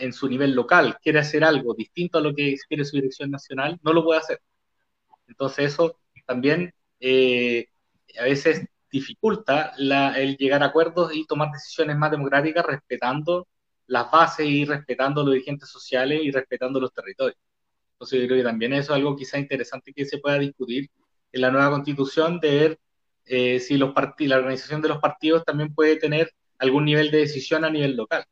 en su nivel local quiere hacer algo distinto a lo que quiere su dirección nacional, no lo puede hacer. Entonces eso también eh, a veces dificulta el llegar a acuerdos y tomar decisiones más democráticas respetando las bases y respetando los dirigentes sociales y respetando los territorios. Entonces yo creo que también eso es algo quizá interesante que se pueda discutir en la nueva constitución, de ver eh, si los la organización de los partidos también puede tener algún nivel de decisión a nivel local.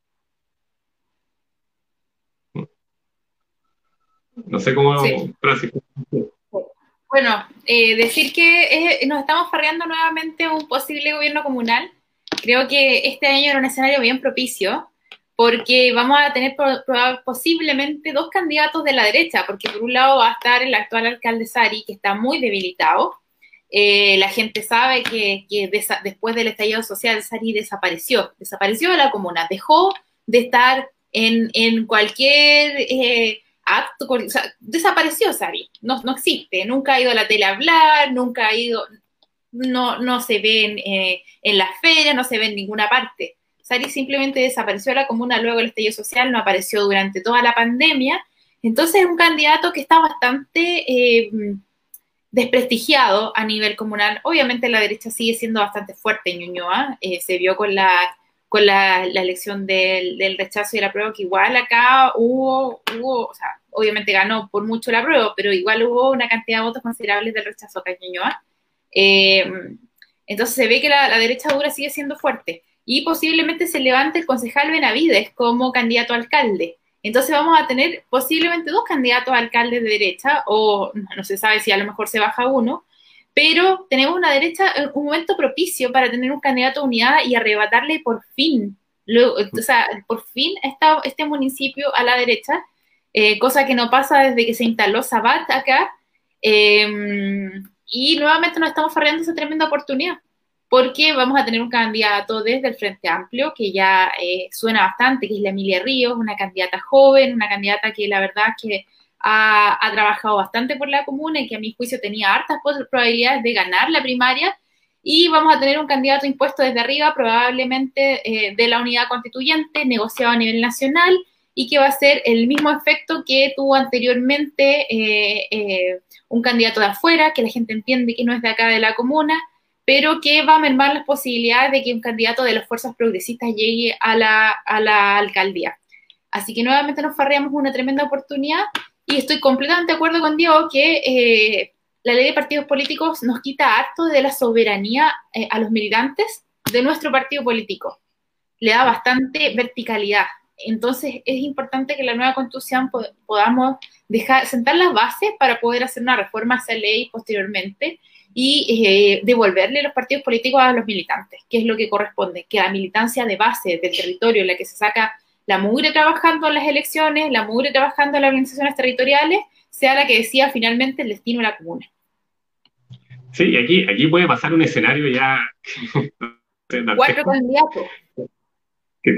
No sé cómo, Bueno, eh, decir que nos estamos farreando nuevamente un posible gobierno comunal. Creo que este año era un escenario bien propicio porque vamos a tener posiblemente dos candidatos de la derecha, porque por un lado va a estar el actual alcalde Sari, que está muy debilitado. Eh, la gente sabe que, después del estallido social Sari desapareció, desapareció de la comuna, dejó de estar en, cualquier eh, acto, desapareció Sari, no, no existe, nunca ha ido a la tele a hablar, nunca ha ido, no, no se ve en, eh, en las ferias, no se ve en ninguna parte. Sari simplemente desapareció de la comuna luego del estallido social, no apareció durante toda la pandemia. Entonces es un candidato que está bastante eh, desprestigiado a nivel comunal. Obviamente la derecha sigue siendo bastante fuerte en Ñuñoa. Eh, se vio con la, con la, elección del, rechazo y la prueba que igual acá hubo, hubo, o sea, obviamente ganó por mucho la prueba, pero igual hubo una cantidad de votos considerables del rechazo acá en Ñuñoa. Eh, entonces se ve que la derecha dura sigue siendo fuerte y posiblemente se levante el concejal Benavides como candidato a alcalde. Entonces vamos a tener posiblemente dos candidatos a alcalde de derecha, o no se sabe si a lo mejor se baja uno, pero tenemos una derecha, eh, un momento propicio para tener un candidato unidad y arrebatarle por fin, o sea, por fin esta, este municipio a la derecha, eh, cosa que no pasa desde que se instaló Sabat acá, em, y nuevamente nos estamos farreando esa tremenda oportunidad porque vamos a tener un candidato desde el Frente Amplio, que ya eh, suena bastante, que es la Emilia Ríos, una candidata joven, una candidata que la verdad que ha, trabajado bastante por la comuna y que a mi juicio tenía hartas probabilidades de ganar la primaria. Y vamos a tener un candidato impuesto desde arriba, probablemente eh, de la unidad constituyente, negociado a nivel nacional, y que va a ser el mismo efecto que tuvo anteriormente eh, un candidato de afuera, que la gente entiende que no es de acá de la comuna, pero que va a mermar las posibilidades de que un candidato de las fuerzas progresistas llegue a la, alcaldía. Así que nuevamente nos farreamos una tremenda oportunidad y estoy completamente de acuerdo con Diego que eh, la ley de partidos políticos nos quita harto de la soberanía eh, a los militantes de nuestro partido político. Le da bastante verticalidad. Entonces es importante que la nueva constitución podamos dejar, sentar las bases para poder hacer una reforma a esa ley posteriormente y eh, devolverle los partidos políticos a los militantes, que es lo que corresponde, que la militancia de base del territorio en la que se saca la mugre trabajando en las elecciones, la mugre trabajando en las organizaciones territoriales, sea la que decida finalmente el destino de la comuna. Sí, y aquí, aquí puede pasar un escenario ya... <laughs> Cuatro candidatos.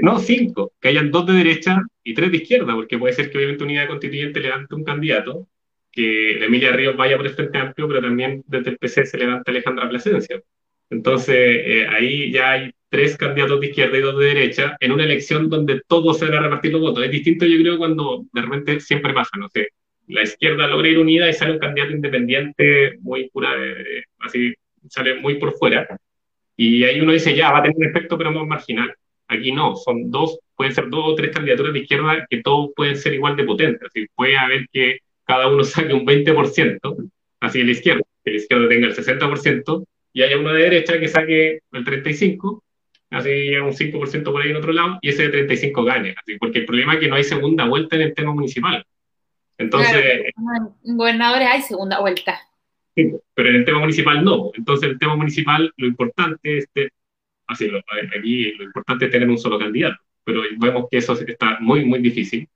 no, cinco, que hayan dos de derecha y tres de izquierda, porque puede ser que obviamente Unidad Constituyente levante un candidato que Emilia Ríos vaya por el Frente Amplio, pero también desde el PC se levanta Alejandra Plasencia. Entonces, eh, ahí ya hay tres candidatos de izquierda y dos de derecha en una elección donde todos se van a repartir los votos. Es distinto, yo creo, cuando de repente siempre pasa, no sé, la izquierda logra ir unida y sale un candidato independiente muy pura, así, sale muy por fuera. Y ahí uno dice, ya, va a tener un efecto, pero más marginal. Aquí no, son dos, pueden ser dos o tres candidaturas de izquierda que todos pueden ser igual de potentes. Así, puede haber que cada uno saque un 20%, así en la izquierda, que la izquierda tenga el 60%, y haya uno de derecha que saque el 35%, así un 5% por ahí en otro lado, y ese de 35% gane, así, porque el problema es que no hay segunda vuelta en el tema municipal. Entonces... en gobernadores hay segunda vuelta. Sí, pero en el tema municipal no. Entonces, el tema municipal, lo importante es, así, lo, aquí lo importante es tener un solo candidato, pero vemos que eso está muy, muy difícil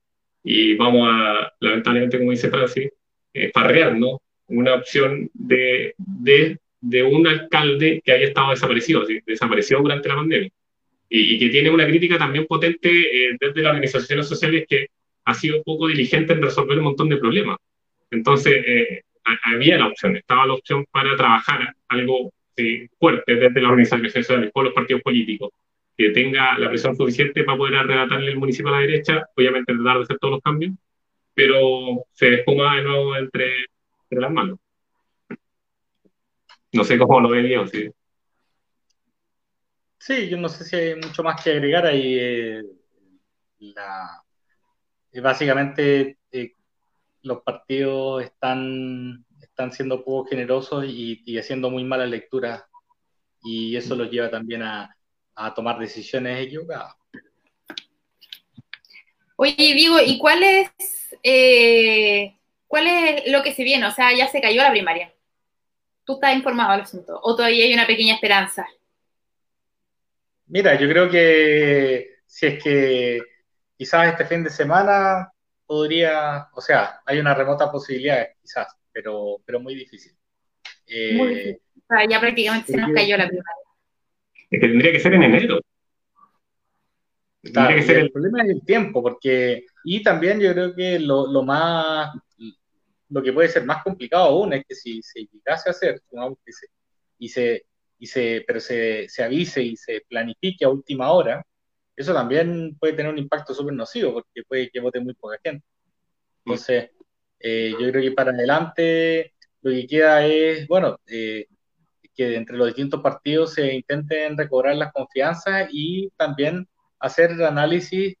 y vamos a, lamentablemente, como dice Francis, eh, ¿no? una opción de, de, de, un alcalde que haya estado desaparecido, desaparecido durante la pandemia, y, que tiene una crítica también potente eh, desde las organizaciones sociales que ha sido poco diligente en resolver un montón de problemas. Entonces, eh, había la opción, estaba la opción para trabajar algo fuerte desde las organizaciones sociales con los partidos políticos, que tenga la presión suficiente para poder arrebatarle el municipio a la derecha, obviamente tratar de hacer todos los cambios, pero se espuma de nuevo entre, las manos. No sé cómo lo ve Diego, sí. Sí, yo no sé si hay mucho más que agregar ahí. Eh, eh, básicamente, eh, los partidos están, están siendo poco generosos y, y haciendo muy malas lecturas, y eso los lleva también a, a tomar decisiones equivocadas. Oye, Diego, ¿y cuál es, eh, cuál es lo que se viene? O sea, ya se cayó la primaria. ¿Tú estás informado del asunto? ¿O todavía hay una pequeña esperanza? Mira, yo creo que si es que quizás este fin de semana podría, o sea, hay una remota posibilidad, quizás, pero, pero muy difícil. muy difícil. O sea, ya prácticamente se nos cayó la primaria. Es que tendría que ser en enero. que ser el... problema es el tiempo, porque, y también yo creo que lo, lo, más, lo que puede ser más complicado aún es que si se llegase a hacer, y se, y se, pero se, se avise y se planifique a última hora, eso también puede tener un impacto súper nocivo, porque puede que vote muy poca gente. Entonces, eh, yo creo que para adelante lo que queda es, bueno, eh, que entre los distintos partidos se intenten recobrar las confianzas y también hacer análisis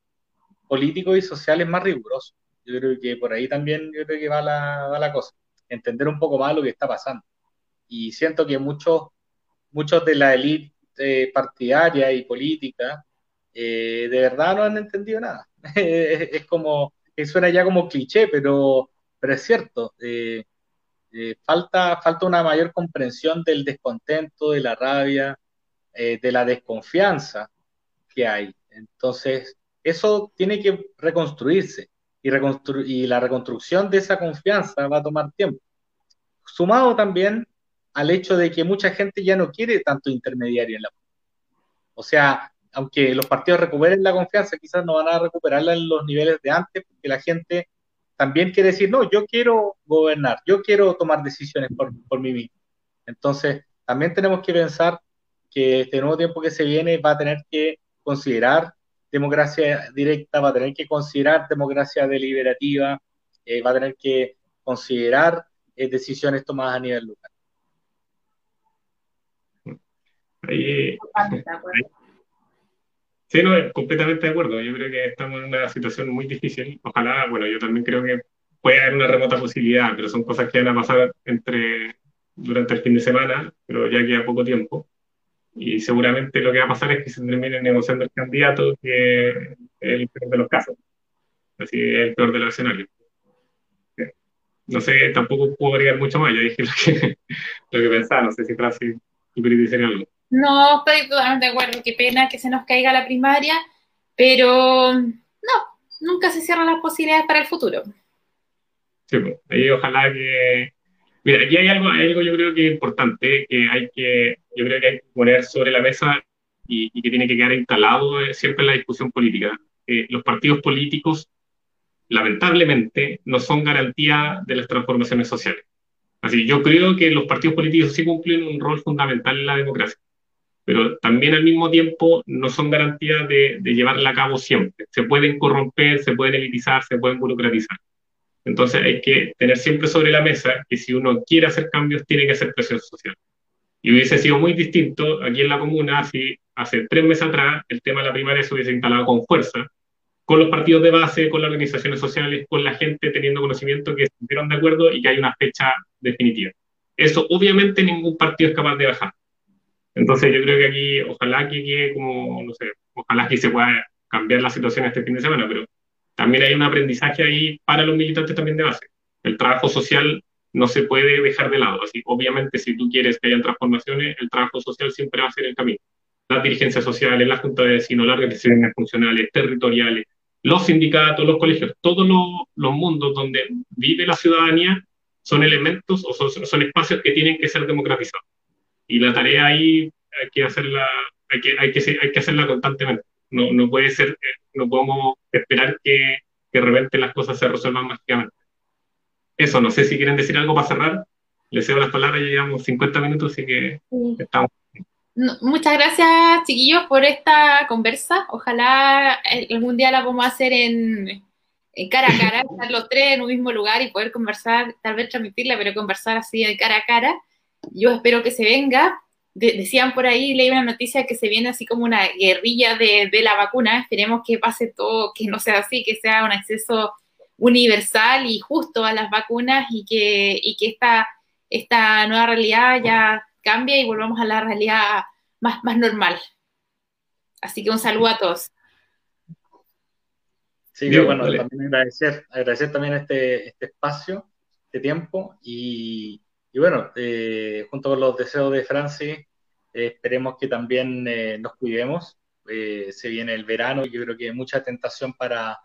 políticos y sociales más rigurosos. Yo creo que por ahí también yo creo que va la, va la cosa, entender un poco más lo que está pasando. Y siento que muchos, muchos de la élite eh, partidaria y política eh, de verdad no han entendido nada. <laughs> es como, suena ya como cliché, pero, pero es cierto. Eh, eh, falta, falta una mayor comprensión del descontento, de la rabia, eh, de la desconfianza que hay. Entonces, eso tiene que reconstruirse y, y la reconstrucción de esa confianza va a tomar tiempo. Sumado también al hecho de que mucha gente ya no quiere tanto intermediario en la O sea, aunque los partidos recuperen la confianza, quizás no van a recuperarla en los niveles de antes, porque la gente también quiere decir, no, yo quiero gobernar, yo quiero tomar decisiones por, por mí mismo. Entonces, también tenemos que pensar que este nuevo tiempo que se viene va a tener que considerar democracia directa, va a tener que considerar democracia deliberativa, eh, va a tener que considerar eh, decisiones tomadas a nivel local. Ahí, Sí, no, completamente de acuerdo. Yo creo que estamos en una situación muy difícil. Ojalá, bueno, yo también creo que puede haber una remota posibilidad, pero son cosas que van a pasar entre, durante el fin de semana, pero ya queda poco tiempo. Y seguramente lo que va a pasar es que se termine negociando el candidato, que es el peor de los casos. Así es el peor de los escenarios. No sé, tampoco puedo agregar mucho más. Ya dije lo que, <laughs> lo que pensaba. No sé si Francis, tú querías decir algo. No, estoy totalmente de acuerdo. Qué pena que se nos caiga la primaria, pero no, nunca se cierran las posibilidades para el futuro. Sí, pues, ojalá que... Mira, aquí hay algo, algo yo creo que es importante, que hay que, yo creo que hay que poner sobre la mesa y, que tiene que quedar instalado eh, siempre en la discusión política. Eh, los partidos políticos, lamentablemente, no son garantía de las transformaciones sociales. Así, yo creo que los partidos políticos sí cumplen un rol fundamental en la democracia pero también al mismo tiempo no son garantías de, de llevarla a cabo siempre. Se pueden corromper, se pueden elitizar, se pueden burocratizar. Entonces hay que tener siempre sobre la mesa que si uno quiere hacer cambios, tiene que hacer presión social. Y hubiese sido muy distinto aquí en la comuna si hace tres meses atrás el tema de la primaria se hubiese instalado con fuerza, con los partidos de base, con las organizaciones sociales, con la gente teniendo conocimiento que estuvieron de acuerdo y que hay una fecha definitiva. Eso obviamente ningún partido es capaz de bajar. Entonces yo creo que aquí, ojalá que como, no sé, ojalá que se pueda cambiar la situación este fin de semana, pero también hay un aprendizaje ahí para los militantes también de base. El trabajo social no se puede dejar de lado. Así, obviamente, si tú quieres que haya transformaciones, el trabajo social siempre va a ser el camino. Las dirigencias sociales, la junta de vecinos, las organizaciones funcionales, territoriales, los sindicatos, los colegios, todos los, mundos donde vive la ciudadanía son elementos o son espacios que tienen que ser democratizados y la tarea ahí hay que hacerla, hay que, hay que, hay que hacerla constantemente. No, no puede ser, eh, no podemos esperar que, que de repente las cosas se resuelvan mágicamente. Eso, no sé si quieren decir algo para cerrar. Les cedo las palabras, ya llevamos 50 minutos, así que estamos. muchas gracias, chiquillos, por esta conversa. Ojalá algún día la podamos hacer en, cara a cara, <laughs> estar los tres en un mismo lugar y poder conversar, tal vez transmitirla, pero conversar así de cara a cara. Yo espero que se venga. decían por ahí, leí una noticia que se viene así como una guerrilla de, de, la vacuna. Esperemos que pase todo, que no sea así, que sea un acceso universal y justo a las vacunas y que, y que esta, esta nueva realidad ya cambie y volvamos a la realidad más, más normal. Así que un saludo a todos. Sí, yo, bueno, también agradecer, agradecer también este, este espacio, este tiempo y, y bueno, eh, junto con los deseos de Francis, eh, esperemos que también eh, nos cuidemos. se viene el verano yo creo que hay mucha tentación para,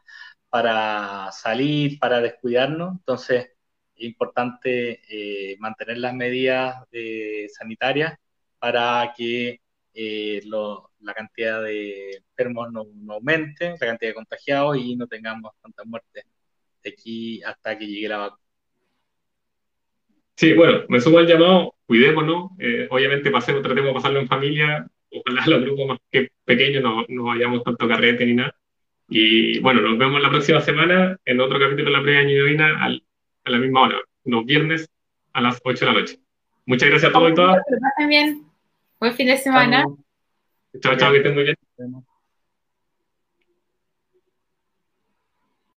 para salir, para descuidarnos. Entonces, es importante mantener las medidas sanitarias para que la cantidad de enfermos no, aumente, la cantidad de contagiados y no tengamos tantas muertes de aquí hasta que llegue la vacuna. Sí, bueno, me sumo al llamado, cuidémonos, obviamente pasemos, tratemos de pasarlo en familia, ojalá los grupos más que pequeños no, no vayamos tanto carrete ni nada, y bueno, nos vemos la próxima semana en otro capítulo de la previa Ñuñoína a la misma hora, los viernes a las 8 de la noche. Muchas gracias a todos y todas. Que pasen bien. Buen fin de semana. Chao, chao, que estén muy bien.